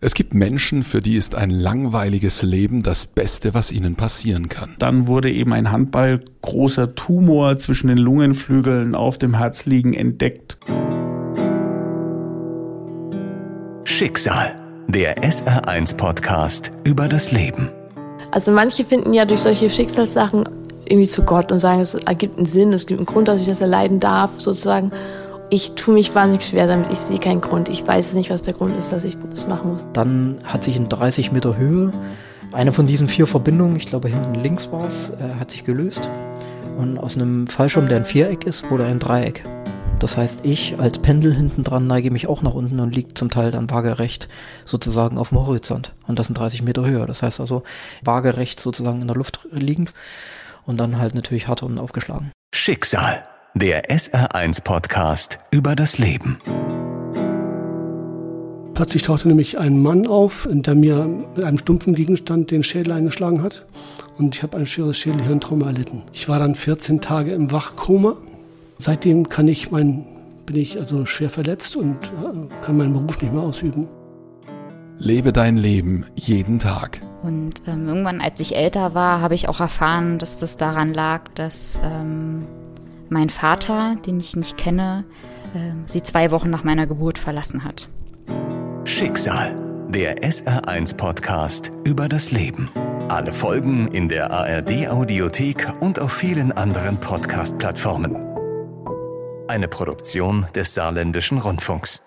Es gibt Menschen, für die ist ein langweiliges Leben das Beste, was ihnen passieren kann. Dann wurde eben ein Handball großer Tumor zwischen den Lungenflügeln auf dem Herz liegen entdeckt. Schicksal, der SR1 Podcast über das Leben. Also manche finden ja durch solche Schicksalssachen irgendwie zu Gott und sagen, es ergibt einen Sinn, es gibt einen Grund, dass ich das erleiden darf, sozusagen. Ich tue mich wahnsinnig schwer damit. Ich sehe keinen Grund. Ich weiß nicht, was der Grund ist, dass ich das machen muss. Dann hat sich in 30 Meter Höhe eine von diesen vier Verbindungen, ich glaube hinten links war es, äh, hat sich gelöst. Und aus einem Fallschirm, der ein Viereck ist, wurde ein Dreieck. Das heißt, ich als Pendel hinten dran neige mich auch nach unten und liegt zum Teil dann waagerecht sozusagen auf dem Horizont. Und das sind 30 Meter Höhe. Das heißt also waagerecht sozusagen in der Luft liegend und dann halt natürlich hart und aufgeschlagen. Schicksal, der SR1 Podcast über das Leben. Plötzlich tauchte nämlich ein Mann auf, der mir mit einem stumpfen Gegenstand den Schädel eingeschlagen hat. Und ich habe ein schweres Schädelhirntrauma erlitten. Ich war dann 14 Tage im Wachkoma. Seitdem kann ich mein, bin ich also schwer verletzt und äh, kann meinen Beruf nicht mehr ausüben. Lebe dein Leben jeden Tag. Und ähm, irgendwann, als ich älter war, habe ich auch erfahren, dass das daran lag, dass ähm, mein Vater, den ich nicht kenne, äh, sie zwei Wochen nach meiner Geburt verlassen hat. Schicksal, der SR1 Podcast über das Leben. Alle Folgen in der ARD Audiothek und auf vielen anderen Podcast-Plattformen. Eine Produktion des Saarländischen Rundfunks.